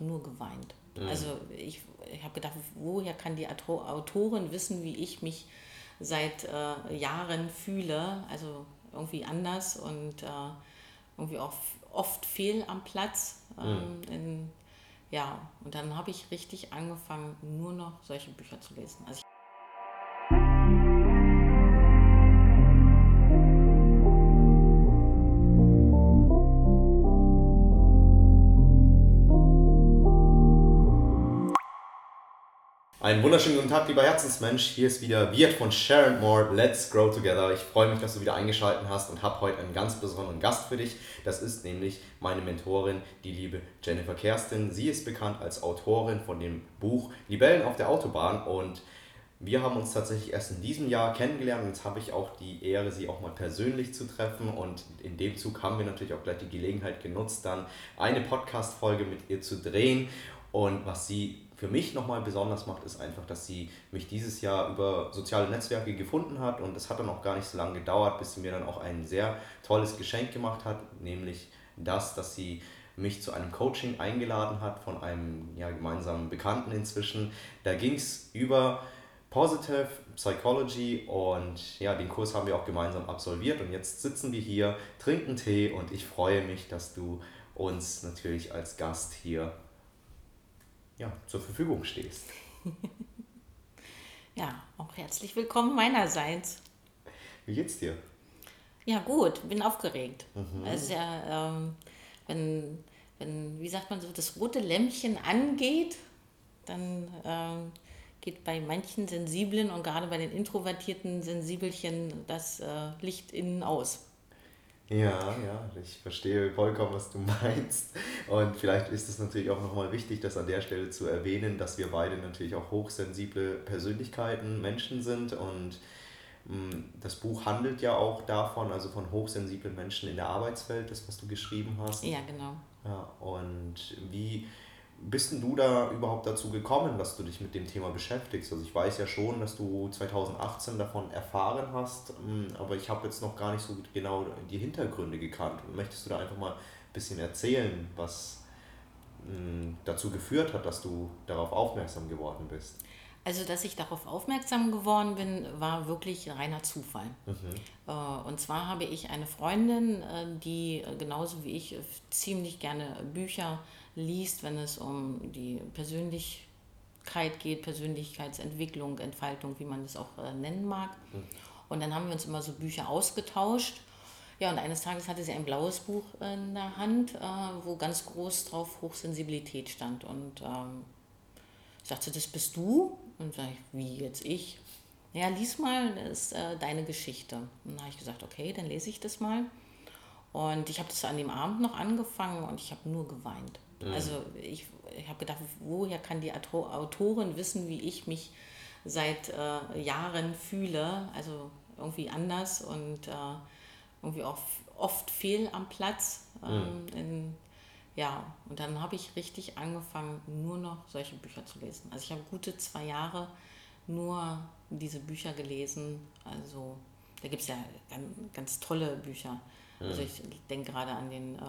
nur geweint. Mhm. Also ich, ich habe gedacht, woher kann die Autorin wissen, wie ich mich seit äh, Jahren fühle? Also irgendwie anders und äh, irgendwie auch oft fehl am Platz. Ähm, mhm. in, ja, und dann habe ich richtig angefangen, nur noch solche Bücher zu lesen. Also Einen wunderschönen guten Tag, lieber Herzensmensch. Hier ist wieder Wirt von Sharon Moore. Let's Grow Together. Ich freue mich, dass du wieder eingeschaltet hast und habe heute einen ganz besonderen Gast für dich. Das ist nämlich meine Mentorin, die liebe Jennifer Kerstin. Sie ist bekannt als Autorin von dem Buch Libellen auf der Autobahn und wir haben uns tatsächlich erst in diesem Jahr kennengelernt und jetzt habe ich auch die Ehre, sie auch mal persönlich zu treffen und in dem Zug haben wir natürlich auch gleich die Gelegenheit genutzt, dann eine Podcast-Folge mit ihr zu drehen und was sie für mich nochmal besonders macht, ist einfach, dass sie mich dieses Jahr über soziale Netzwerke gefunden hat und es hat dann auch gar nicht so lange gedauert, bis sie mir dann auch ein sehr tolles Geschenk gemacht hat, nämlich das, dass sie mich zu einem Coaching eingeladen hat von einem ja, gemeinsamen Bekannten inzwischen. Da ging es über Positive Psychology und ja, den Kurs haben wir auch gemeinsam absolviert und jetzt sitzen wir hier, trinken Tee und ich freue mich, dass du uns natürlich als Gast hier ja, zur Verfügung stehst. ja, auch herzlich willkommen meinerseits. Wie geht's dir? Ja, gut, bin aufgeregt. Mhm. Also ja, ähm, wenn, wenn, wie sagt man so, das rote Lämpchen angeht, dann ähm, geht bei manchen Sensiblen und gerade bei den introvertierten Sensibelchen das äh, Licht innen aus. Ja, ja, ich verstehe vollkommen, was du meinst. Und vielleicht ist es natürlich auch nochmal wichtig, das an der Stelle zu erwähnen, dass wir beide natürlich auch hochsensible Persönlichkeiten, Menschen sind. Und mm, das Buch handelt ja auch davon, also von hochsensiblen Menschen in der Arbeitswelt, das, was du geschrieben hast. Ja, genau. Ja, und wie bist denn du da überhaupt dazu gekommen, dass du dich mit dem Thema beschäftigst? Also ich weiß ja schon, dass du 2018 davon erfahren hast, hm, aber ich habe jetzt noch gar nicht so genau die Hintergründe gekannt. Möchtest du da einfach mal ein bisschen erzählen, was hm, dazu geführt hat, dass du darauf aufmerksam geworden bist? Also, dass ich darauf aufmerksam geworden bin, war wirklich reiner Zufall. Mhm. Äh, und zwar habe ich eine Freundin, äh, die äh, genauso wie ich ziemlich gerne Bücher liest, wenn es um die Persönlichkeit geht, Persönlichkeitsentwicklung, Entfaltung, wie man das auch äh, nennen mag. Mhm. Und dann haben wir uns immer so Bücher ausgetauscht. Ja, und eines Tages hatte sie ein blaues Buch in der Hand, äh, wo ganz groß drauf Hochsensibilität stand. Und ähm, ich sagte, das bist du? Und sage ich, wie jetzt ich? Ja, lies mal, das ist äh, deine Geschichte. Und dann habe ich gesagt, okay, dann lese ich das mal. Und ich habe das an dem Abend noch angefangen und ich habe nur geweint. Mhm. Also ich, ich habe gedacht, woher kann die Autorin wissen, wie ich mich seit äh, Jahren fühle? Also irgendwie anders und äh, irgendwie auch oft fehl am Platz. Ähm, mhm. in, ja, und dann habe ich richtig angefangen, nur noch solche Bücher zu lesen. Also ich habe gute zwei Jahre nur diese Bücher gelesen. Also da gibt es ja ganz, ganz, tolle Bücher. Also mhm. Ich denke gerade an den äh,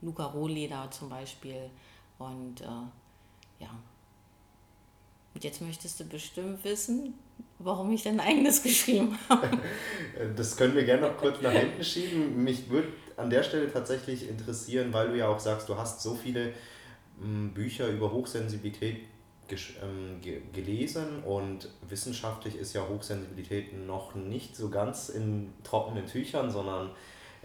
Luca Rohleder zum Beispiel. Und äh, ja. Und jetzt möchtest du bestimmt wissen, warum ich dein eigenes geschrieben habe. Das können wir gerne noch kurz nach hinten schieben. Mich würde an der Stelle tatsächlich interessieren, weil du ja auch sagst, du hast so viele hm, Bücher über Hochsensibilität ähm, gelesen und wissenschaftlich ist ja Hochsensibilität noch nicht so ganz in trockenen Tüchern, sondern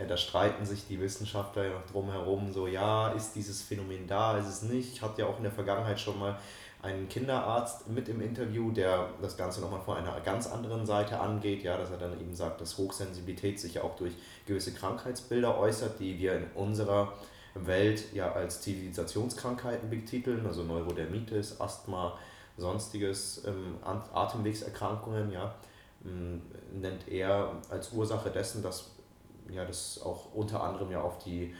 ja, da streiten sich die Wissenschaftler ja noch drum herum, so ja, ist dieses Phänomen da, ist es nicht. Ich hatte ja auch in der Vergangenheit schon mal einen Kinderarzt mit im Interview, der das Ganze nochmal von einer ganz anderen Seite angeht, ja, dass er dann eben sagt, dass Hochsensibilität sich ja auch durch gewisse Krankheitsbilder äußert, die wir in unserer Welt ja als Zivilisationskrankheiten betiteln, also Neurodermitis, Asthma, sonstiges ähm, Atemwegserkrankungen, ja, ähm, nennt er als Ursache dessen, dass ja, das auch unter anderem ja auf die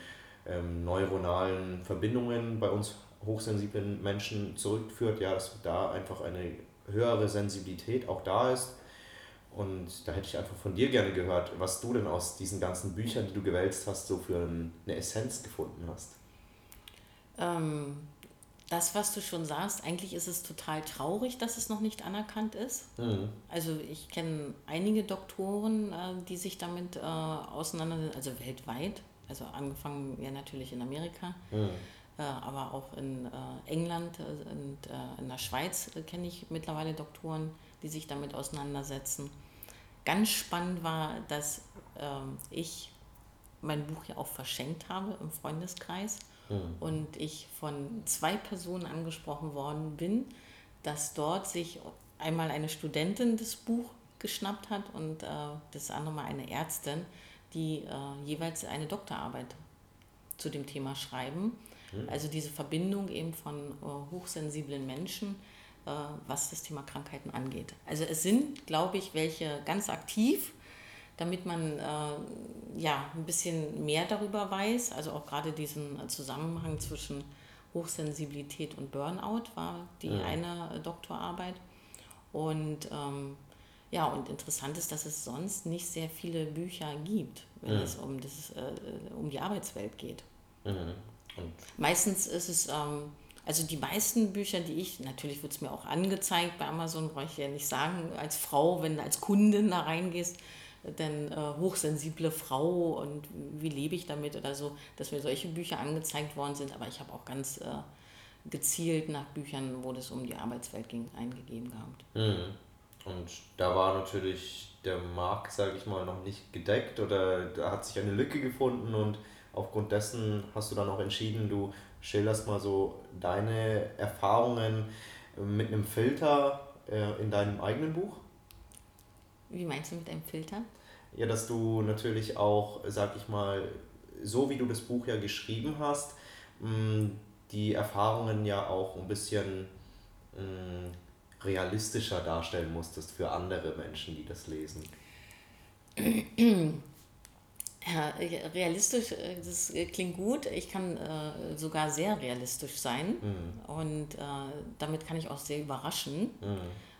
ähm, neuronalen Verbindungen bei uns hochsensiblen Menschen zurückführt, ja, dass da einfach eine höhere Sensibilität auch da ist. Und da hätte ich einfach von dir gerne gehört, was du denn aus diesen ganzen Büchern, die du gewälzt hast, so für eine Essenz gefunden hast. Ähm, das, was du schon sagst, eigentlich ist es total traurig, dass es noch nicht anerkannt ist. Mhm. Also ich kenne einige Doktoren, äh, die sich damit äh, auseinandersetzen, also weltweit. Also angefangen ja natürlich in Amerika, mhm. äh, aber auch in äh, England äh, und äh, in der Schweiz kenne ich mittlerweile Doktoren, die sich damit auseinandersetzen. Ganz spannend war, dass ähm, ich mein Buch ja auch verschenkt habe im Freundeskreis mhm. und ich von zwei Personen angesprochen worden bin, dass dort sich einmal eine Studentin das Buch geschnappt hat und äh, das andere mal eine Ärztin, die äh, jeweils eine Doktorarbeit zu dem Thema schreiben. Mhm. Also diese Verbindung eben von äh, hochsensiblen Menschen, äh, was das Thema Krankheiten angeht. Also es sind, glaube ich, welche ganz aktiv damit man äh, ja ein bisschen mehr darüber weiß. Also auch gerade diesen Zusammenhang zwischen Hochsensibilität und Burnout war die ja. eine Doktorarbeit. Und ähm, ja, und interessant ist, dass es sonst nicht sehr viele Bücher gibt, wenn ja. es um, das, äh, um die Arbeitswelt geht. Mhm. Meistens ist es, ähm, also die meisten Bücher, die ich, natürlich wird es mir auch angezeigt bei Amazon, brauche ich ja nicht sagen, als Frau, wenn du als Kundin da reingehst, denn äh, hochsensible Frau und wie lebe ich damit oder so, dass mir solche Bücher angezeigt worden sind. Aber ich habe auch ganz äh, gezielt nach Büchern, wo es um die Arbeitswelt ging, eingegeben gehabt. Mhm. Und da war natürlich der Markt, sage ich mal, noch nicht gedeckt oder da hat sich eine Lücke gefunden und aufgrund dessen hast du dann auch entschieden, du schilderst mal so deine Erfahrungen mit einem Filter äh, in deinem eigenen Buch. Wie meinst du mit einem Filter? Ja, dass du natürlich auch, sag ich mal, so wie du das Buch ja geschrieben hast, mm, die Erfahrungen ja auch ein bisschen mm, realistischer darstellen musstest für andere Menschen, die das lesen. Ja, realistisch, äh, das klingt gut. Ich kann äh, sogar sehr realistisch sein mhm. und äh, damit kann ich auch sehr überraschen. Mhm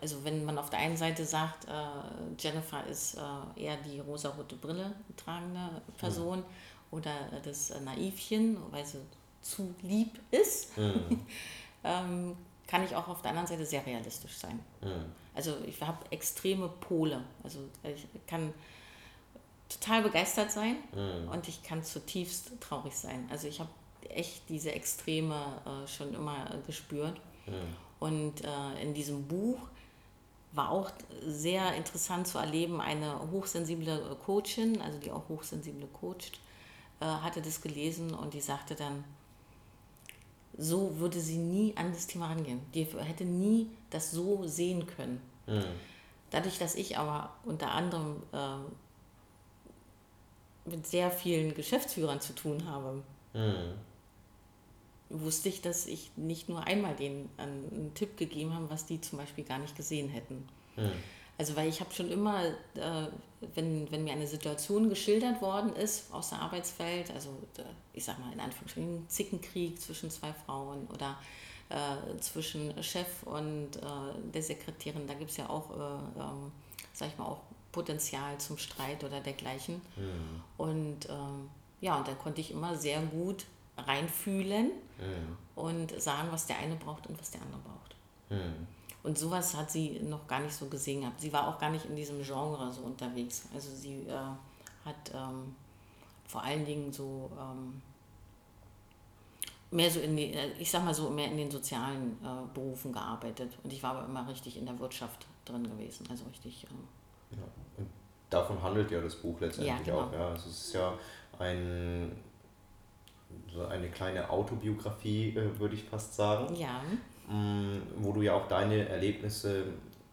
also wenn man auf der einen Seite sagt, äh, Jennifer ist äh, eher die rosarote Brille tragende Person mhm. oder das äh, Naivchen, weil sie zu lieb ist, mhm. ähm, kann ich auch auf der anderen Seite sehr realistisch sein. Mhm. Also ich habe extreme Pole. Also ich kann total begeistert sein und ich kann zutiefst traurig sein. Also ich habe echt diese Extreme äh, schon immer gespürt. Und äh, in diesem Buch war auch sehr interessant zu erleben. Eine hochsensible Coachin, also die auch hochsensible coacht, äh, hatte das gelesen und die sagte dann, so würde sie nie an das Thema rangehen. Die hätte nie das so sehen können. Mhm. Dadurch, dass ich aber unter anderem äh, mit sehr vielen Geschäftsführern zu tun habe, mhm wusste ich, dass ich nicht nur einmal denen einen Tipp gegeben habe, was die zum Beispiel gar nicht gesehen hätten. Mhm. Also weil ich habe schon immer, äh, wenn, wenn mir eine Situation geschildert worden ist aus der Arbeitswelt, also ich sag mal in Anführungsstrichen Zickenkrieg zwischen zwei Frauen oder äh, zwischen Chef und äh, der Sekretärin, da gibt es ja auch, äh, ähm, sag ich mal, auch Potenzial zum Streit oder dergleichen. Mhm. Und ähm, ja, und da konnte ich immer sehr gut reinfühlen mhm. und sagen, was der eine braucht und was der andere braucht. Mhm. Und sowas hat sie noch gar nicht so gesehen gehabt. Sie war auch gar nicht in diesem Genre so unterwegs. Also sie äh, hat ähm, vor allen Dingen so ähm, mehr so in die, äh, ich sag mal so, mehr in den sozialen äh, Berufen gearbeitet. Und ich war aber immer richtig in der Wirtschaft drin gewesen. Also richtig. Äh, ja. Und davon handelt ja das Buch letztendlich ja, genau. auch. Ja. Also es ist ja ein so eine kleine Autobiografie, äh, würde ich fast sagen. Ja. Mm, wo du ja auch deine Erlebnisse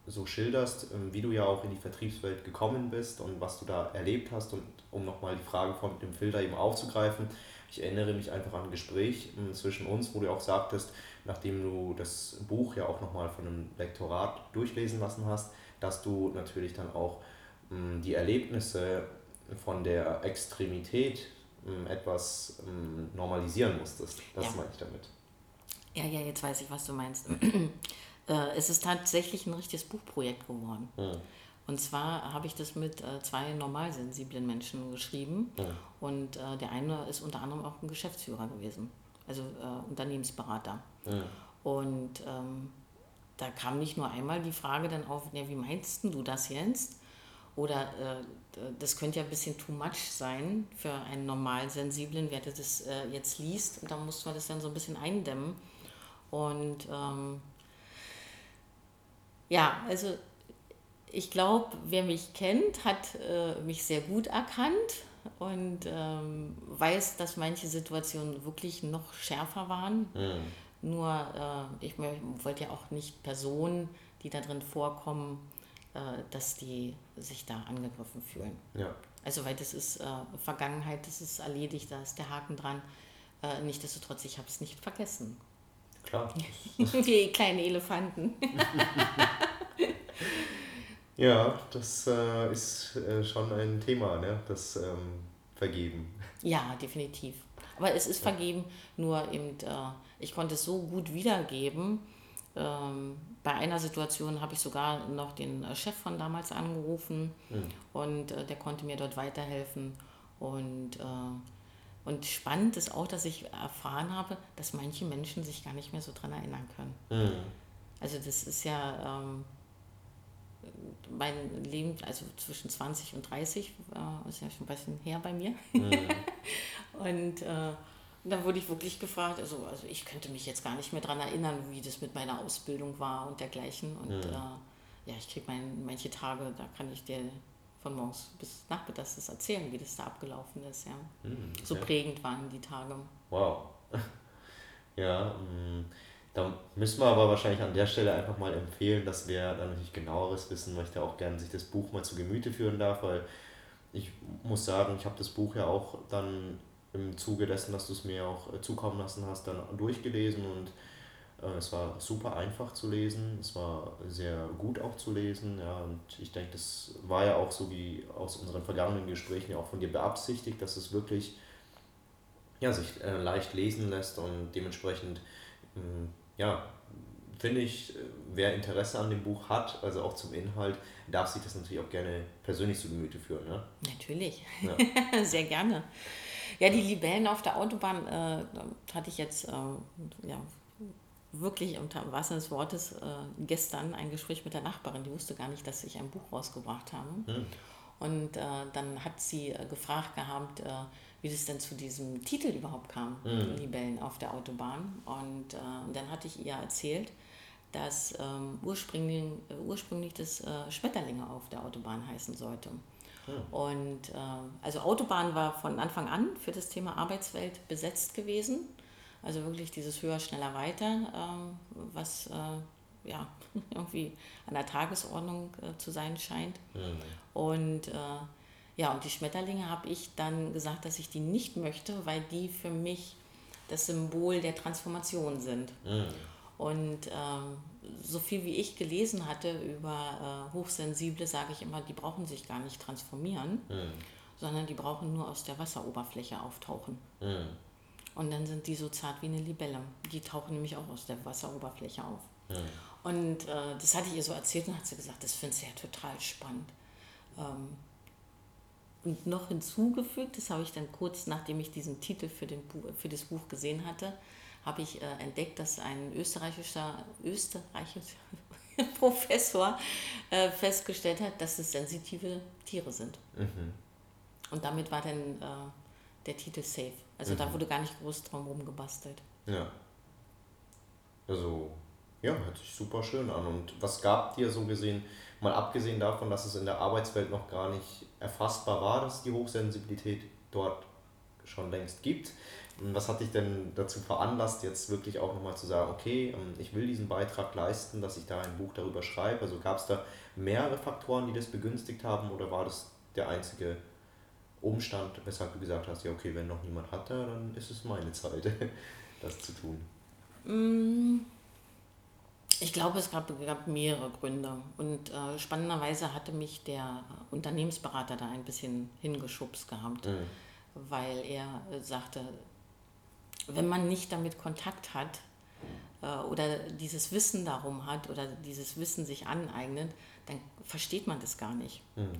so schilderst, ähm, wie du ja auch in die Vertriebswelt gekommen bist und was du da erlebt hast. Und um nochmal die Frage von dem Filter eben aufzugreifen, ich erinnere mich einfach an ein Gespräch mm, zwischen uns, wo du auch sagtest, nachdem du das Buch ja auch nochmal von einem Lektorat durchlesen lassen hast, dass du natürlich dann auch mm, die Erlebnisse von der Extremität etwas ähm, normalisieren musstest. Das ja. meine ich damit. Ja, ja, jetzt weiß ich, was du meinst. Äh, es ist tatsächlich ein richtiges Buchprojekt geworden. Hm. Und zwar habe ich das mit äh, zwei normalsensiblen Menschen geschrieben. Hm. Und äh, der eine ist unter anderem auch ein Geschäftsführer gewesen also äh, Unternehmensberater. Mhm. Und ähm, da kam nicht nur einmal die Frage dann auf, ja, wie meinst du das jetzt? Oder äh, das könnte ja ein bisschen too much sein für einen normal sensiblen, wer das äh, jetzt liest. Und da musste man das dann so ein bisschen eindämmen. Und ähm, ja, also ich glaube, wer mich kennt, hat äh, mich sehr gut erkannt und ähm, weiß, dass manche Situationen wirklich noch schärfer waren. Mhm. Nur äh, ich wollte ja auch nicht Personen, die da drin vorkommen, dass die sich da angegriffen fühlen. Ja. Also weil das ist äh, Vergangenheit, das ist erledigt, da ist der Haken dran. Äh, Nichtsdestotrotz, ich habe es nicht vergessen. Klar. Wie kleine Elefanten. ja, das äh, ist äh, schon ein Thema, ne? das ähm, Vergeben. Ja, definitiv. Aber es ist vergeben, nur eben, äh, ich konnte es so gut wiedergeben. Ähm, bei einer Situation habe ich sogar noch den äh, Chef von damals angerufen mhm. und äh, der konnte mir dort weiterhelfen. Und, äh, und spannend ist auch, dass ich erfahren habe, dass manche Menschen sich gar nicht mehr so dran erinnern können. Mhm. Also das ist ja ähm, mein Leben, also zwischen 20 und 30, äh, ist ja schon ein bisschen her bei mir. Mhm. und äh, da wurde ich wirklich gefragt, also, also ich könnte mich jetzt gar nicht mehr daran erinnern, wie das mit meiner Ausbildung war und dergleichen. Und mhm. äh, ja, ich kriege mein, manche Tage, da kann ich dir von morgens bis nachmittags das erzählen, wie das da abgelaufen ist. Ja. Mhm, okay. So prägend waren die Tage. Wow. ja, mh. Mm, da müssen wir aber wahrscheinlich an der Stelle einfach mal empfehlen, dass wer da natürlich genaueres wissen möchte, auch gerne sich das Buch mal zu Gemüte führen darf, weil ich muss sagen, ich habe das Buch ja auch dann im Zuge dessen, dass du es mir auch äh, zukommen lassen hast, dann durchgelesen und äh, es war super einfach zu lesen, es war sehr gut auch zu lesen, ja, und ich denke, das war ja auch so wie aus unseren vergangenen Gesprächen ja auch von dir beabsichtigt, dass es wirklich ja, sich äh, leicht lesen lässt und dementsprechend mh, hm, ja, finde ich, wer Interesse an dem Buch hat, also auch zum Inhalt, darf sich das natürlich auch gerne persönlich zu Gemüte führen. Ne? Natürlich, ja. sehr gerne. Ja, die Libellen auf der Autobahn äh, hatte ich jetzt äh, ja, wirklich unter Wasser des Wortes äh, gestern ein Gespräch mit der Nachbarin, die wusste gar nicht, dass ich ein Buch rausgebracht habe. Hm. Und äh, dann hat sie äh, gefragt gehabt, äh, wie das denn zu diesem Titel überhaupt kam, mhm. Libellen auf der Autobahn. Und äh, dann hatte ich ihr erzählt, dass ähm, ursprünglich, äh, ursprünglich das äh, Schmetterlinge auf der Autobahn heißen sollte. Mhm. Und äh, also Autobahn war von Anfang an für das Thema Arbeitswelt besetzt gewesen. Also wirklich dieses höher, schneller, weiter, ähm, was äh, ja irgendwie an der Tagesordnung äh, zu sein scheint. Mhm. Und ja, und die Schmetterlinge habe ich dann gesagt, dass ich die nicht möchte, weil die für mich das Symbol der Transformation sind. Mhm. Und ähm, so viel wie ich gelesen hatte über äh, Hochsensible, sage ich immer, die brauchen sich gar nicht transformieren, mhm. sondern die brauchen nur aus der Wasseroberfläche auftauchen. Mhm. Und dann sind die so zart wie eine Libelle. Die tauchen nämlich auch aus der Wasseroberfläche auf. Mhm. Und äh, das hatte ich ihr so erzählt und hat sie gesagt, das finde ich ja total spannend. Ähm, und noch hinzugefügt, das habe ich dann kurz nachdem ich diesen Titel für, den Buch, für das Buch gesehen hatte, habe ich äh, entdeckt, dass ein österreichischer, österreichischer Professor äh, festgestellt hat, dass es sensitive Tiere sind. Mhm. Und damit war dann äh, der Titel safe. Also mhm. da wurde gar nicht groß drum herum gebastelt. Ja. Also, ja, hört sich super schön an. Und was gab dir so gesehen, mal abgesehen davon, dass es in der Arbeitswelt noch gar nicht erfassbar war, dass es die Hochsensibilität dort schon längst gibt. Was hat dich denn dazu veranlasst, jetzt wirklich auch nochmal zu sagen, okay, ähm, ich will diesen Beitrag leisten, dass ich da ein Buch darüber schreibe? Also gab es da mehrere Faktoren, die das begünstigt haben oder war das der einzige Umstand, weshalb du gesagt hast, ja okay, wenn noch niemand hatte, dann ist es meine Zeit, das zu tun? Mm, ich glaube, es gab, gab mehrere Gründe. Und äh, spannenderweise hatte mich der Unternehmensberater da ein bisschen hingeschubst gehabt, mhm. weil er äh, sagte, wenn man nicht damit Kontakt hat äh, oder dieses Wissen darum hat oder dieses Wissen sich aneignet, dann versteht man das gar nicht. Mhm.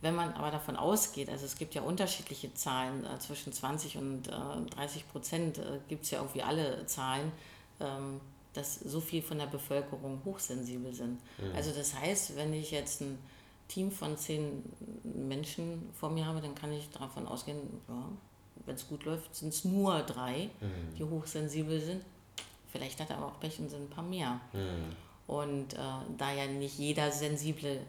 Wenn man aber davon ausgeht, also es gibt ja unterschiedliche Zahlen, äh, zwischen 20 und äh, 30 Prozent äh, gibt es ja irgendwie alle Zahlen, ähm, dass so viel von der Bevölkerung hochsensibel sind. Mhm. Also das heißt, wenn ich jetzt ein Team von zehn Menschen vor mir habe, dann kann ich davon ausgehen, ja, wenn es gut läuft, sind es nur drei, mhm. die hochsensibel sind. Vielleicht hat er aber auch Pech und sind ein paar mehr. Mhm. Und äh, da ja nicht jeder sensible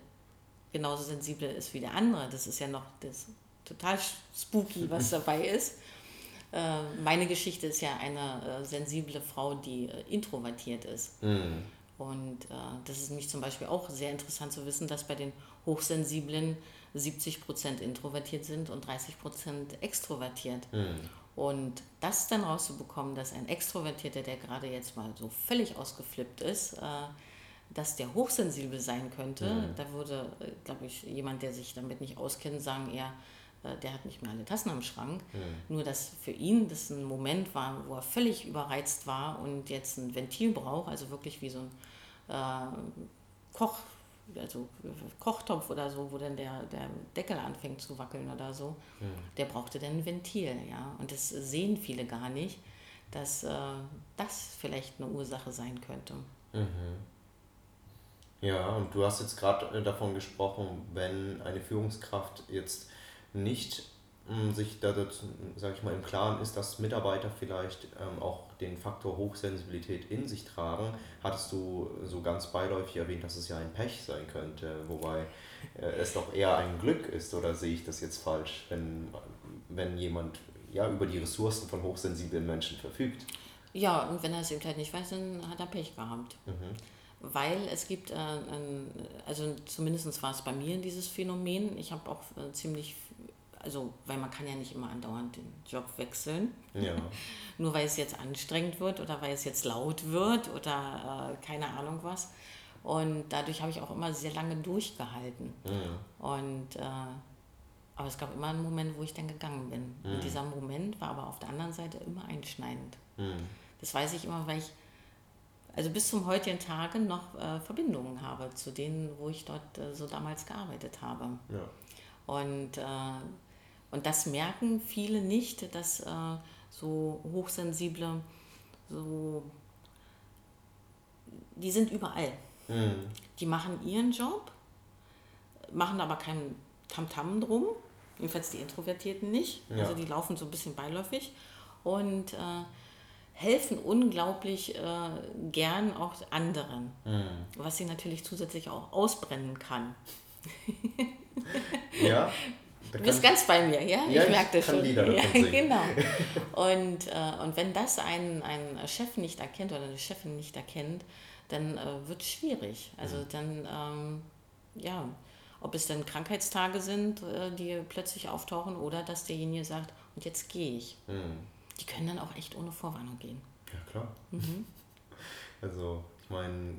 genauso sensibel ist wie der andere, das ist ja noch das total spooky, was dabei ist. Äh, meine Geschichte ist ja eine äh, sensible Frau, die äh, introvertiert ist. Mhm. Und äh, das ist nämlich zum Beispiel auch sehr interessant zu wissen, dass bei den Hochsensiblen 70 Prozent introvertiert sind und 30 Prozent extrovertiert. Mhm. Und das dann rauszubekommen, dass ein Extrovertierter, der gerade jetzt mal so völlig ausgeflippt ist, äh, dass der hochsensibel sein könnte, mhm. da würde, äh, glaube ich, jemand, der sich damit nicht auskennt, sagen eher, äh, der hat nicht mehr alle Tassen am Schrank. Mhm. Nur, dass für ihn das ein Moment war, wo er völlig überreizt war und jetzt ein Ventil braucht, also wirklich wie so ein äh, Koch, also Kochtopf oder so, wo dann der, der Deckel anfängt zu wackeln oder so, mhm. der brauchte dann ein Ventil, ja. Und das sehen viele gar nicht, dass äh, das vielleicht eine Ursache sein könnte. Mhm. Ja, und du hast jetzt gerade äh, davon gesprochen, wenn eine Führungskraft jetzt nicht sich da, sage ich mal, im Klaren ist, dass Mitarbeiter vielleicht ähm, auch den Faktor Hochsensibilität in sich tragen, hattest du so ganz beiläufig erwähnt, dass es ja ein Pech sein könnte, wobei äh, es doch eher ein Glück ist, oder sehe ich das jetzt falsch, wenn, wenn jemand ja über die Ressourcen von hochsensiblen Menschen verfügt? Ja, und wenn er es eben halt nicht weiß, dann hat er Pech gehabt. Mhm. Weil es gibt, äh, also zumindest war es bei mir dieses Phänomen, ich habe auch äh, ziemlich also weil man kann ja nicht immer andauernd den Job wechseln. Ja. Nur weil es jetzt anstrengend wird oder weil es jetzt laut wird oder äh, keine Ahnung was. Und dadurch habe ich auch immer sehr lange durchgehalten. Mhm. Und äh, aber es gab immer einen Moment, wo ich dann gegangen bin. Mhm. Und dieser Moment war aber auf der anderen Seite immer einschneidend. Mhm. Das weiß ich immer, weil ich also bis zum heutigen Tage noch äh, Verbindungen habe zu denen, wo ich dort äh, so damals gearbeitet habe. Ja. Und äh, und das merken viele nicht, dass äh, so hochsensible, so, die sind überall. Mhm. Die machen ihren Job, machen aber keinen Tamtam drum, jedenfalls die Introvertierten nicht. Ja. Also die laufen so ein bisschen beiläufig und äh, helfen unglaublich äh, gern auch anderen, mhm. was sie natürlich zusätzlich auch ausbrennen kann. ja. Du bist ganz bei mir, ja? ja ich merke das schon. Lieder ja, genau. Und, äh, und wenn das ein, ein Chef nicht erkennt oder eine Chefin nicht erkennt, dann äh, wird es schwierig. Also mhm. dann, ähm, ja, ob es dann Krankheitstage sind, äh, die plötzlich auftauchen oder dass derjenige sagt, und jetzt gehe ich. Mhm. Die können dann auch echt ohne Vorwarnung gehen. Ja, klar. Mhm. Also, ich meine,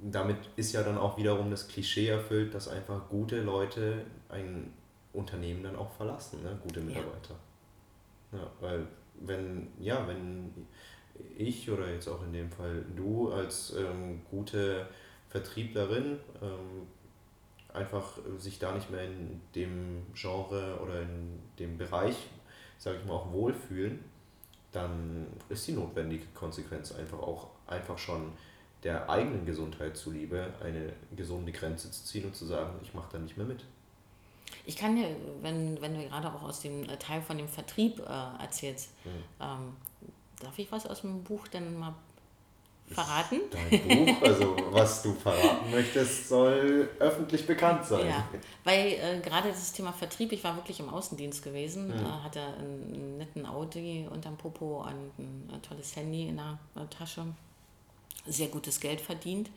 damit ist ja dann auch wiederum das Klischee erfüllt, dass einfach gute Leute ein Unternehmen dann auch verlassen, ne? gute Mitarbeiter. Ja. ja, weil wenn, ja, wenn ich oder jetzt auch in dem Fall du als ähm, gute Vertrieblerin ähm, einfach sich da nicht mehr in dem Genre oder in dem Bereich, sage ich mal, auch wohlfühlen, dann ist die notwendige Konsequenz einfach auch einfach schon der eigenen Gesundheit zuliebe eine gesunde Grenze zu ziehen und zu sagen, ich mache da nicht mehr mit. Ich kann dir, wenn, wenn du gerade auch aus dem äh, Teil von dem Vertrieb äh, erzählst, mhm. ähm, darf ich was aus dem Buch denn mal verraten? Dein Buch, also was du verraten möchtest, soll öffentlich bekannt sein. Ja, weil äh, gerade das Thema Vertrieb, ich war wirklich im Außendienst gewesen, mhm. äh, hatte einen netten Audi unterm Popo und ein, ein tolles Handy in der Tasche, sehr gutes Geld verdient.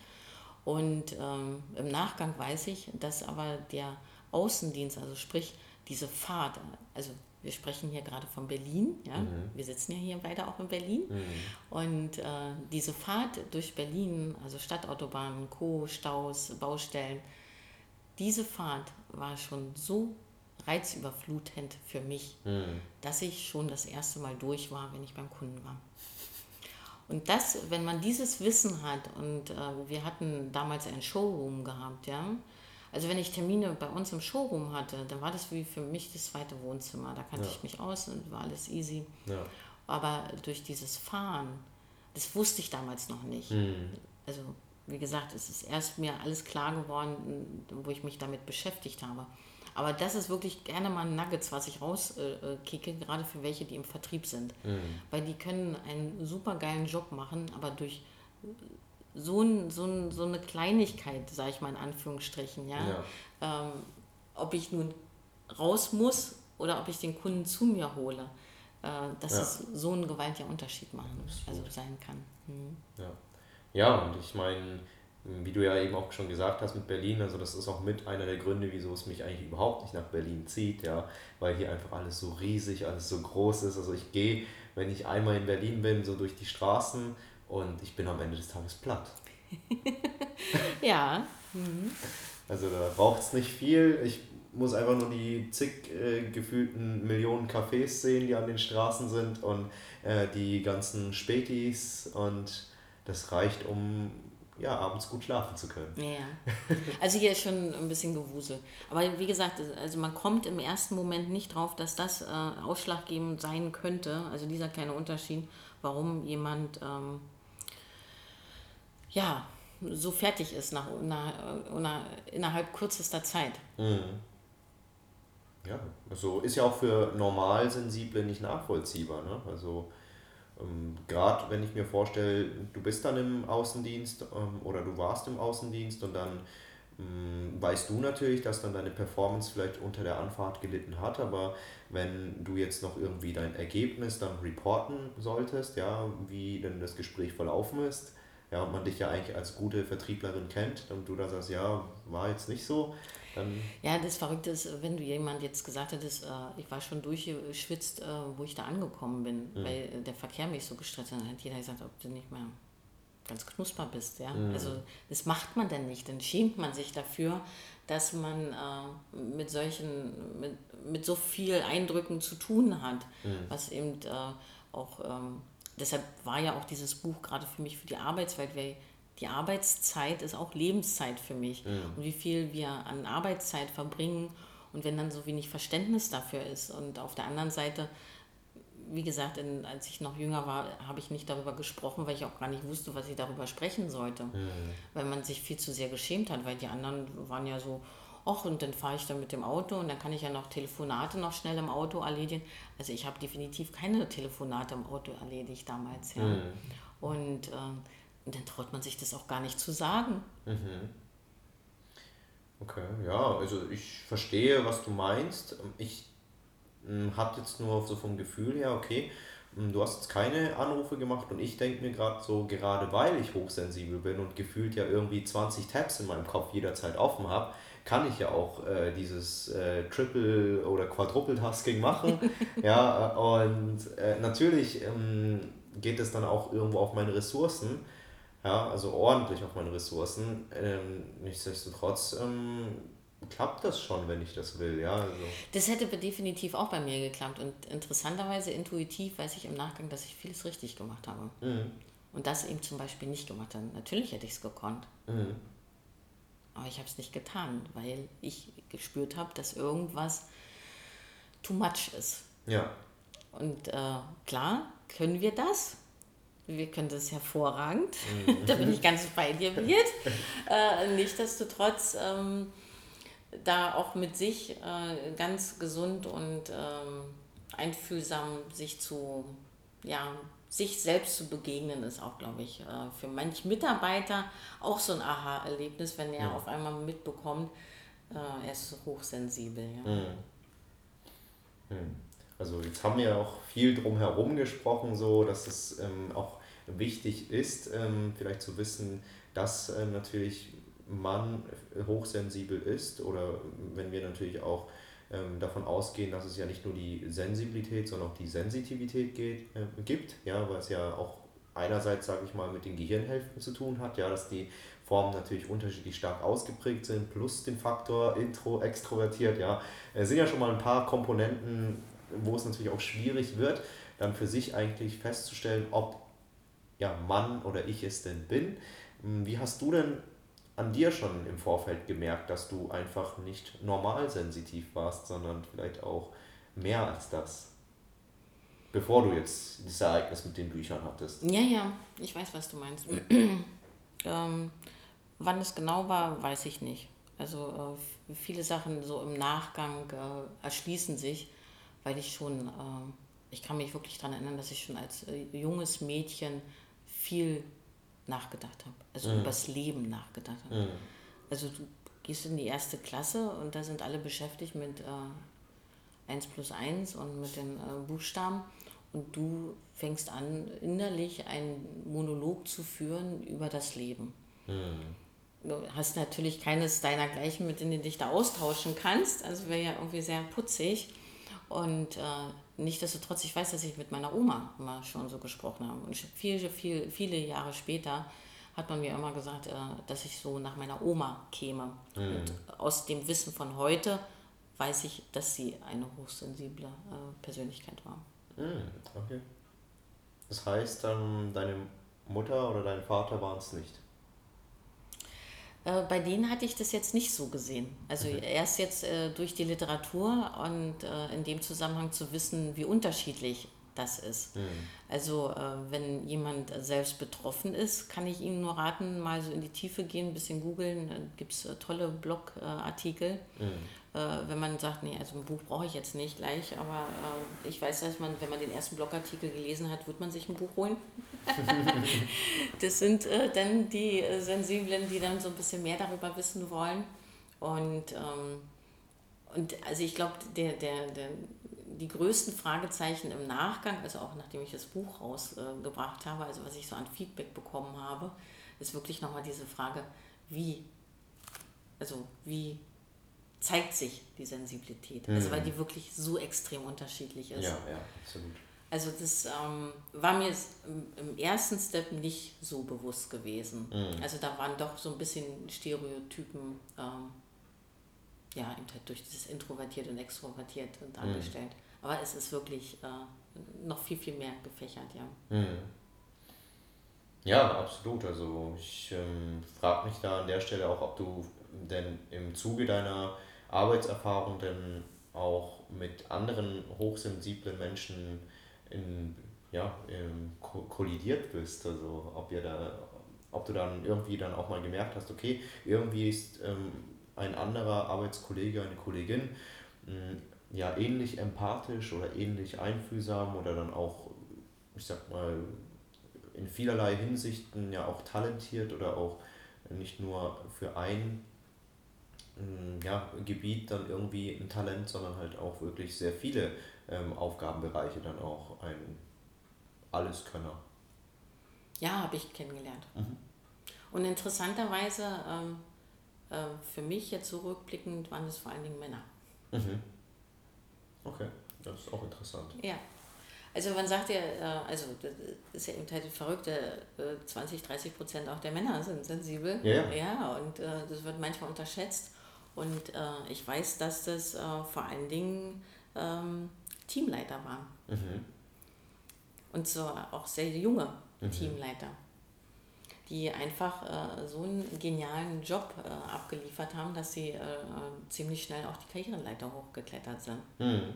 Und ähm, im Nachgang weiß ich, dass aber der Außendienst, also sprich diese Fahrt, also wir sprechen hier gerade von Berlin, ja, mhm. wir sitzen ja hier beide auch in Berlin mhm. und äh, diese Fahrt durch Berlin, also Stadtautobahnen, Co., Staus, Baustellen, diese Fahrt war schon so reizüberflutend für mich, mhm. dass ich schon das erste Mal durch war, wenn ich beim Kunden war. Und das, wenn man dieses Wissen hat, und äh, wir hatten damals ein Showroom gehabt, ja, Also wenn ich Termine bei uns im Showroom hatte, dann war das wie für mich das zweite Wohnzimmer. Da kannte ja. ich mich aus und war alles easy. Ja. Aber durch dieses Fahren, das wusste ich damals noch nicht. Mhm. Also wie gesagt, es ist erst mir alles klar geworden, wo ich mich damit beschäftigt habe. Aber das ist wirklich gerne mal ein Nuggets, was ich rauskicke, äh, gerade für welche, die im Vertrieb sind. Mhm. Weil die können einen super geilen Job machen, aber durch so, ein, so, ein, so eine Kleinigkeit, sage ich mal in Anführungsstrichen, ja, ja. Ähm, ob ich nun raus muss oder ob ich den Kunden zu mir hole, äh, dass ja. es so einen gewaltiger Unterschied machen, also sein kann. Mhm. Ja. ja, und ich meine, wie du ja eben auch schon gesagt hast mit Berlin, also das ist auch mit einer der Gründe, wieso es mich eigentlich überhaupt nicht nach Berlin zieht, ja, weil hier einfach alles so riesig, alles so groß ist. Also ich gehe, wenn ich einmal in Berlin bin, so durch die Straßen und ich bin am Ende des Tages platt. ja. Mhm. Also da braucht es nicht viel. Ich muss einfach nur die zig äh, gefühlten Millionen Cafés sehen, die an den Straßen sind und äh, die ganzen Spätis und das reicht, um ja, abends gut schlafen zu können. Ja, also hier ist schon ein bisschen Gewusel. Aber wie gesagt, also man kommt im ersten Moment nicht drauf, dass das äh, ausschlaggebend sein könnte, also dieser kleine Unterschied, warum jemand ähm, ja, so fertig ist nach, nach, nach, innerhalb kürzester Zeit. Mhm. Ja, also ist ja auch für Normalsensible nicht nachvollziehbar. Ne? Also ähm, Gerade wenn ich mir vorstelle, du bist dann im Außendienst ähm, oder du warst im Außendienst und dann ähm, weißt du natürlich, dass dann deine Performance vielleicht unter der Anfahrt gelitten hat, aber wenn du jetzt noch irgendwie dein Ergebnis dann reporten solltest, ja, wie denn das Gespräch verlaufen ist, ja, und man dich ja eigentlich als gute Vertrieblerin kennt und du da sagst, ja, war jetzt nicht so, dann. Ja, das Verrückte ist, wenn du jemand jetzt gesagt hättest, äh, ich war schon durchgeschwitzt, äh, wo ich da angekommen bin, mhm. weil der Verkehr mich so gestresst hat, dann hat jeder gesagt, ob du nicht mehr ganz knusper bist, ja. Mhm. Also das macht man dann nicht, dann schämt man sich dafür, dass man äh, mit solchen, mit, mit so viel Eindrücken zu tun hat, mhm. was eben äh, auch, ähm, deshalb war ja auch dieses Buch gerade für mich für die Arbeitswelt, weil die Arbeitszeit ist auch Lebenszeit für mich. Ja. Und wie viel wir an Arbeitszeit verbringen und wenn dann so wenig Verständnis dafür ist. Und auf der anderen Seite, wie gesagt, in, als ich noch jünger war, habe ich nicht darüber gesprochen, weil ich auch gar nicht wusste, was ich darüber sprechen sollte. Ja. Weil man sich viel zu sehr geschämt hat, weil die anderen waren ja so, ach, und dann fahre ich dann mit dem Auto und dann kann ich ja noch Telefonate noch schnell im Auto erledigen. Also ich habe definitiv keine Telefonate im Auto erledigt damals, ja. Mhm. Und äh, und dann traut man sich das auch gar nicht zu sagen. Mhm. Okay, ja, also ich verstehe, was du meinst. Ich hm, habe jetzt nur so vom Gefühl her, okay, hm, du hast jetzt keine Anrufe gemacht und ich denke mir gerade so, gerade weil ich hochsensibel bin und gefühlt ja irgendwie 20 Tabs in meinem Kopf jederzeit offen habe, kann ich ja auch äh, dieses äh, Triple- oder Quadruple-Tasking machen. ja, und äh, natürlich ähm, geht es dann auch irgendwo auf meine Ressourcen. Ja, also ordentlich auf meine Ressourcen. Ähm, nichtsdestotrotz ähm, klappt das schon, wenn ich das will. Ja, also. Das hätte definitiv auch bei mir geklappt. Und interessanterweise, intuitiv weiß ich im Nachgang, dass ich vieles richtig gemacht habe. Mhm. Und das eben zum Beispiel nicht gemacht habe. Natürlich hätte ich es gekonnt. Mhm. Aber ich habe es nicht getan, weil ich gespürt habe, dass irgendwas too much ist. Ja. Und äh, klar, können wir das? wir können das hervorragend. Mhm. da bin ich ganz bei dir, Biert. Äh, Nichtsdestotrotz ähm, da auch mit sich äh, ganz gesund und ähm, einfühlsam sich zu, ja, sich selbst zu begegnen, ist auch, glaube ich, äh, für manch Mitarbeiter auch so ein Aha-Erlebnis, wenn er ja. auf einmal mitbekommt, äh, er ist hochsensibel. Ja. Mhm. Mhm. Also jetzt haben wir auch viel drum herum gesprochen, so dass es ähm, auch wichtig ist, ähm, vielleicht zu wissen, dass ähm, natürlich man hochsensibel ist oder wenn wir natürlich auch ähm, davon ausgehen, dass es ja nicht nur die Sensibilität, sondern auch die Sensitivität geht, äh, gibt, ja, weil es ja auch einerseits, sage ich mal, mit den Gehirnhälften zu tun hat, ja, dass die Formen natürlich unterschiedlich stark ausgeprägt sind, plus den Faktor intro, extrovertiert, ja, es sind ja schon mal ein paar Komponenten, wo es natürlich auch schwierig wird, dann für sich eigentlich festzustellen, ob ja, Mann oder ich es denn bin. Hm, wie hast du denn an dir schon im Vorfeld gemerkt, dass du einfach nicht normal sensitiv warst, sondern vielleicht auch mehr als das? Bevor du jetzt dieses Ereignis mit den Büchern hattest. Ja, ja, ich weiß, was du meinst. ähm, wann es genau war, weiß ich nicht. Also äh, viele Sachen so im Nachgang äh, erschließen sich, weil ich schon, äh, ich kann mich wirklich daran erinnern, dass ich schon als äh, junges Mädchen viel nachgedacht habe. Also mhm. übers Leben nachgedacht habe. Mhm. Also du gehst in die erste Klasse und da sind alle beschäftigt mit äh, 1 plus 1 und mit den äh, Buchstaben und du fängst an, innerlich einen Monolog zu führen über das Leben. Mhm. Du hast natürlich keines deinergleichen, mit denen du dich da austauschen kannst. Also wäre ja irgendwie sehr putzig. Und äh, nichtsdestotrotz, ich weiß, dass ich mit meiner Oma immer schon so gesprochen habe. Und viele, viele, viele Jahre später hat man mir immer gesagt, äh, dass ich so nach meiner Oma käme. Mhm. Und aus dem Wissen von heute weiß ich, dass sie eine hochsensible äh, Persönlichkeit war. Mhm, okay. Das heißt, ähm, deine Mutter oder dein Vater waren es nicht? Äh, bei denen hatte ich das jetzt nicht so gesehen. Also mhm. erst jetzt äh, durch die Literatur und äh, in dem Zusammenhang zu wissen, wie unterschiedlich das ist. Mhm. Also äh, wenn jemand selbst betroffen ist, kann ich ihm nur raten, mal so in die Tiefe gehen, ein bisschen googeln. Da gibt es tolle Blogartikel. Mhm. Äh, wenn man sagt, nee, also ein Buch brauche ich jetzt nicht gleich, aber äh, ich weiß, dass man, wenn man den ersten Blogartikel gelesen hat, wird man sich ein Buch holen. das sind äh, dann die äh, Sensiblen, die dann so ein bisschen mehr darüber wissen wollen. Und, ähm, und also ich glaube, der, der, der, die größten Fragezeichen im Nachgang, also auch nachdem ich das Buch rausgebracht habe, also was ich so an Feedback bekommen habe, ist wirklich nochmal diese Frage, wie, also wie zeigt sich die Sensibilität. Mhm. Also weil mhm. die wirklich so extrem unterschiedlich ist. Ja, ja, absolut. Also das ähm, war mir im, ersten Step nicht so bewusst gewesen. Mhm. Also da waren doch so ein bisschen Stereotypen, ähm, ja, eben halt durch dieses introvertiert und extrovertiert dargestellt. Mhm. Aber es ist wirklich äh, noch viel, viel mehr gefächert, ja. Mhm. Ja, absolut. Also ich ähm, frage mich da an der Stelle auch, ob du denn im Zuge deiner Arbeitserfahrung denn auch mit anderen hochsensiblen Menschen in, ja, kollidiert bist. Also ob ihr da, ob du dann irgendwie dann auch mal gemerkt hast, okay, irgendwie ist ähm, ein anderer Arbeitskollege, eine Kollegin mh, hm, ja ähnlich empathisch oder ähnlich einfühlsam oder dann auch, ich sag mal, in vielerlei Hinsichten ja auch talentiert oder auch nicht nur für ein ja, Gebiet dann irgendwie ein Talent, sondern halt auch wirklich sehr viele ähm, Aufgabenbereiche dann auch ein Alleskönner. Ja, habe ich kennengelernt. Mhm. Und interessanterweise, ähm, äh, für mich jetzt zurückblickend, waren es vor allen Dingen Männer. Mhm. Okay, das ist auch interessant. Ja. Also man sagt ja, äh, also das ist ja eben halt verrückt, 20, 30 Prozent auch der Männer sind sensibel. Ja, ja. ja und äh, das wird manchmal unterschätzt. Und äh, ich weiß, dass das äh, vor allen Dingen ähm, Teamleiter waren. Mhm. Und so auch sehr junge mhm. Teamleiter, die einfach äh, so einen genialen Job äh, abgeliefert haben, dass sie äh, ziemlich schnell auch die Karriereleiter hochgeklettert sind. Mhm.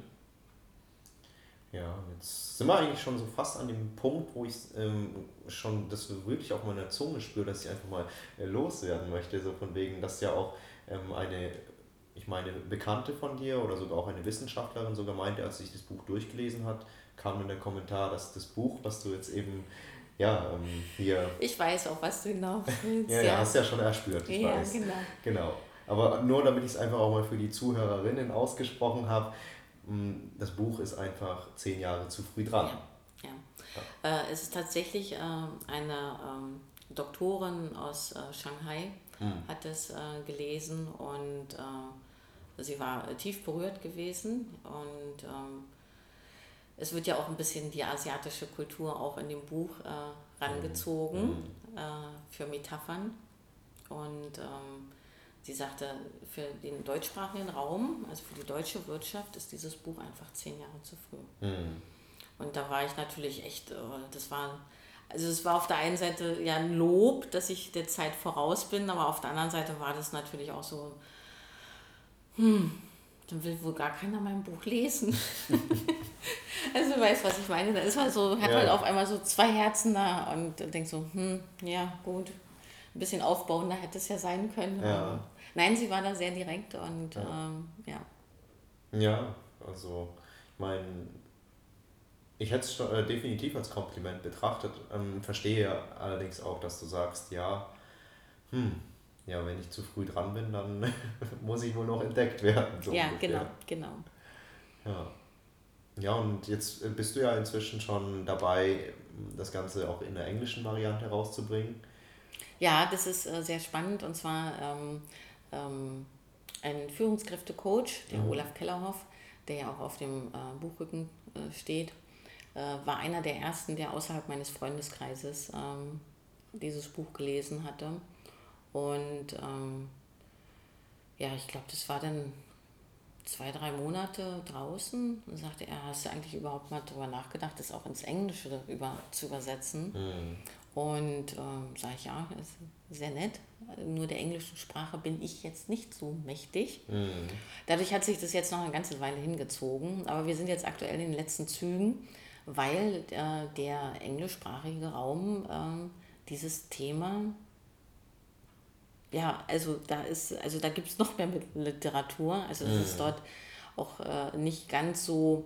Ja, jetzt sind wir eigentlich schon so fast an dem Punkt, wo ich ähm, schon das wirklich auf meiner Zunge spüre, dass ich einfach mal äh, loswerden möchte. So von wegen, dass ja auch ähm, eine, ich meine, Bekannte von dir oder sogar auch eine Wissenschaftlerin sogar meinte, als sich das Buch durchgelesen hat, kam in der Kommentar, dass das Buch, was du jetzt eben ja, ähm, hier. Ich weiß auch, was du genau willst. ja, ja, hast ja schon erspürt, ich ja, weiß. Genau. genau. Aber nur damit ich es einfach auch mal für die Zuhörerinnen ausgesprochen habe, hm, das Buch ist einfach zehn Jahre zu früh dran. Ja, ja. Äh, es ist tatsächlich äh, eine ähm, Doktorin aus äh, Shanghai, hm. hat es äh, gelesen und äh, sie war tief berührt gewesen und ähm, es wird ja auch ein bisschen die asiatische Kultur auch in dem Buch äh, rangezogen mhm. äh, für Metaphern. Und ähm, sie sagte, für den deutschsprachigen Raum, also für die deutsche Wirtschaft, ist dieses Buch einfach zehn Jahre zu früh. Mhm. Und da war ich natürlich echt, äh, das war also es war auf der einen Seite ja ein Lob, dass ich der Zeit voraus bin, aber auf der anderen Seite war das natürlich auch so, hm, dann will wohl gar keiner mein Buch lesen. also du weißt, was ich meine. Da ist man so, hat ja. man auf einmal so zwei Herzen da und denkt so, hm, ja, gut, ein bisschen aufbauender hätte es ja sein können. Ja. Nein, sie war da sehr direkt und ja. Ähm, ja. Ja, also ich meine, ich hätte es äh, definitiv als Kompliment betrachtet. Ähm, verstehe allerdings auch, dass du sagst, ja, hm, ja, wenn ich zu früh dran bin, dann muss ich wohl noch entdeckt werden. So ja, ungefähr. genau, genau. Ja. Ja, und jetzt bist du ja inzwischen schon dabei, das Ganze auch in der englischen Variante rauszubringen. Ja, das ist äh, sehr spannend und zwar ähm, ähm, ein Führungskräftecoach, der mhm. Olaf Kellerhoff, der ja auch auf dem äh, Buchrücken äh, steht, äh, war einer der ersten, der außerhalb meines Freundeskreises ähm, dieses Buch gelesen hatte. Und ähm, ja, ich glaube, das war dann zwei, drei Monate draußen und sagte er, hast du eigentlich überhaupt mal darüber nachgedacht, das auch ins Englische über, zu übersetzen? Mhm. Und ähm, sage ich, ja, ist sehr nett. Nur der englischen Sprache bin ich jetzt nicht so mächtig. Mhm. Dadurch hat sich das jetzt noch eine ganze Weile hingezogen. Aber wir sind jetzt aktuell in den letzten Zügen, weil äh, der englischsprachige Raum äh, dieses Thema ja, also da ist, also da gibt es noch mehr Literatur. Also es mhm. ist dort auch äh, nicht ganz so,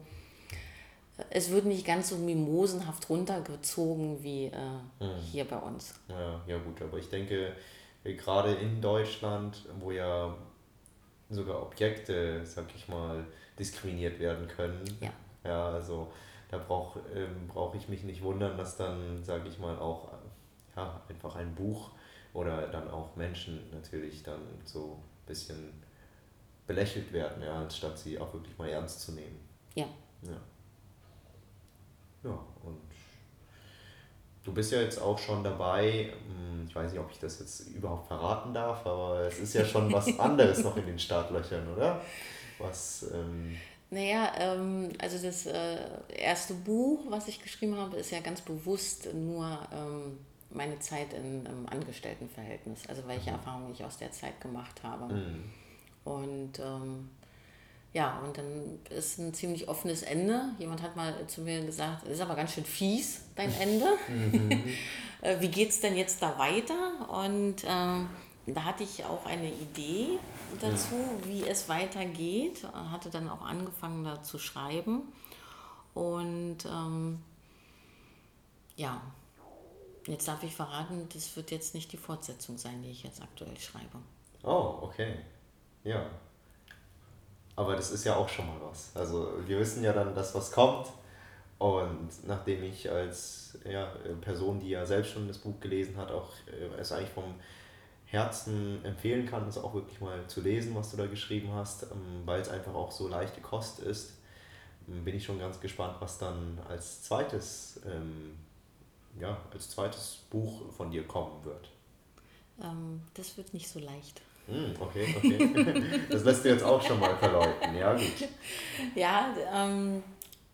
es wird nicht ganz so mimosenhaft runtergezogen wie äh, mhm. hier bei uns. Ja, ja gut, aber ich denke, gerade in Deutschland, wo ja sogar Objekte, sag ich mal, diskriminiert werden können. Ja. Ja, also da brauche ähm, brauch ich mich nicht wundern, dass dann, sag ich mal, auch ja, einfach ein Buch oder dann auch Menschen natürlich dann so ein bisschen belächelt werden, ja, anstatt sie auch wirklich mal ernst zu nehmen. Ja. Ja. Ja, und du bist ja jetzt auch schon dabei, hm, ich weiß nicht, ob ich das jetzt überhaupt verraten darf, aber es ist ja schon was anderes noch in den Startlöchern, oder? Was. Ähm naja, ähm, also das äh, erste Buch, was ich geschrieben habe, ist ja ganz bewusst nur ähm, meine Zeit in, im Angestelltenverhältnis, also welche mhm. Erfahrungen ich aus der Zeit gemacht habe. Mhm. Und ähm, ja, und dann ist ein ziemlich offenes Ende. Jemand hat mal zu mir gesagt, das ist aber ganz schön fies, dein Ende. Mhm. Äh, wie geht es denn jetzt da weiter? Und ähm, da hatte ich auch eine Idee dazu, ja. wie es weitergeht. Hatte dann auch angefangen, da zu schreiben. Und ähm, ja, Jetzt darf ich verraten, das wird jetzt nicht die Fortsetzung sein, die ich jetzt aktuell schreibe. Oh, okay. Ja. Aber das ist ja auch schon mal was. Also wir wissen ja dann, dass was kommt. Und nachdem ich als ja, Person, die ja selbst schon das Buch gelesen hat, auch äh, es eigentlich vom Herzen empfehlen kann, es auch wirklich mal zu lesen, was du da geschrieben hast, ähm, weil es einfach auch so leichte Kost ist, ähm, bin ich schon ganz gespannt, was dann als zweites ähm, ja, als zweites Buch von dir kommen wird? Ähm, das wird nicht so leicht. Hm, okay, okay. Das lässt du jetzt auch schon mal verleuten, ja gut. Ja, ähm,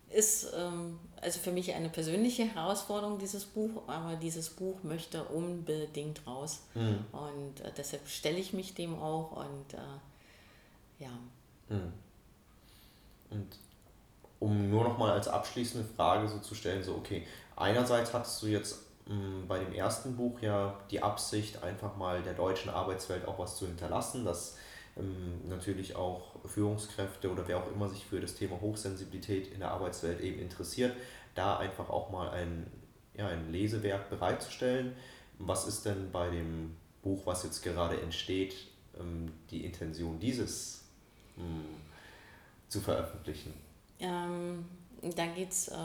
ist ähm, also für mich eine persönliche Herausforderung, dieses Buch, aber dieses Buch möchte unbedingt raus. Mhm. Und äh, deshalb stelle ich mich dem auch und äh, ja. Mhm. Und um nur noch mal als abschließende Frage so zu stellen, so okay, einerseits hattest du jetzt mh, mm, bei dem ersten Buch ja die Absicht, einfach mal der deutschen Arbeitswelt auch was zu hinterlassen, dass natürlich auch Führungskräfte oder wer auch immer sich für das Thema Hochsensibilität in der Arbeitswelt eben interessiert, da einfach auch mal ein, ja, ein Lesewerk bereitzustellen. Was ist denn bei dem Buch, was jetzt gerade entsteht, ähm, die Intention dieses mh, mm, zu veröffentlichen? Ähm, da geht es äh,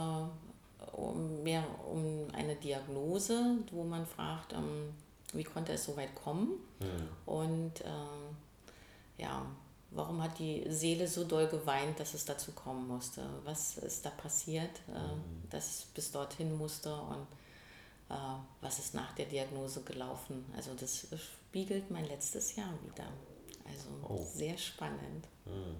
um, mehr um eine Diagnose, wo man fragt, ähm, wie konnte es so weit kommen mhm. und äh, ja, warum hat die Seele so doll geweint, dass es dazu kommen musste? Was ist da passiert, äh, mhm. dass es bis dorthin musste und äh, was ist nach der Diagnose gelaufen? Also das spiegelt mein letztes Jahr wieder. Also oh. sehr spannend. Mhm.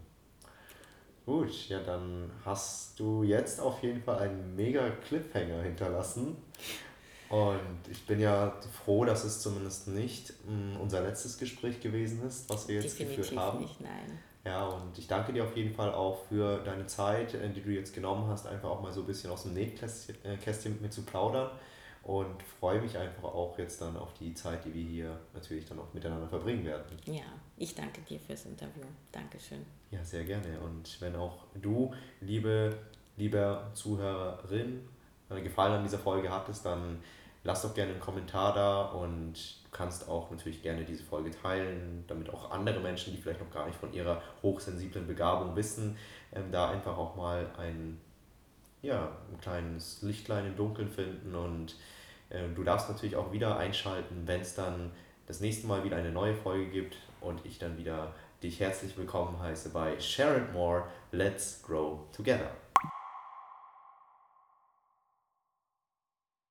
Gut, ja, dann hast du jetzt auf jeden Fall einen mega Cliffhanger hinterlassen. Und ich bin ja froh, dass es zumindest nicht mm, unser letztes Gespräch gewesen ist, was wir jetzt Definitiv geführt haben. Nicht, nein. Ja, und ich danke dir auf jeden Fall auch für deine Zeit, äh, die du jetzt genommen hast, einfach auch mal so ein bisschen aus dem Nähkästchen äh, mit mir zu plaudern. Und freue mich einfach auch jetzt dann auf die Zeit, die wir hier natürlich dann auch miteinander verbringen werden. Ja, ich danke dir fürs Interview. Dankeschön. Ja, sehr gerne. Und wenn auch du, liebe, lieber Zuhörerin, äh, Gefallen an dieser Folge hattest, dann lass doch gerne einen Kommentar da und du kannst auch natürlich gerne diese Folge teilen, damit auch andere Menschen, die vielleicht noch gar nicht von ihrer hochsensiblen Begabung wissen, ähm, da einfach auch mal ein, ja, ein kleines Lichtlein im Dunkeln finden und äh, du darfst natürlich auch wieder einschalten, wenn es dann das nächste Mal wieder eine neue Folge gibt und ich dann wieder dich herzlich willkommen heiße bei Share and More, Let's Grow Together.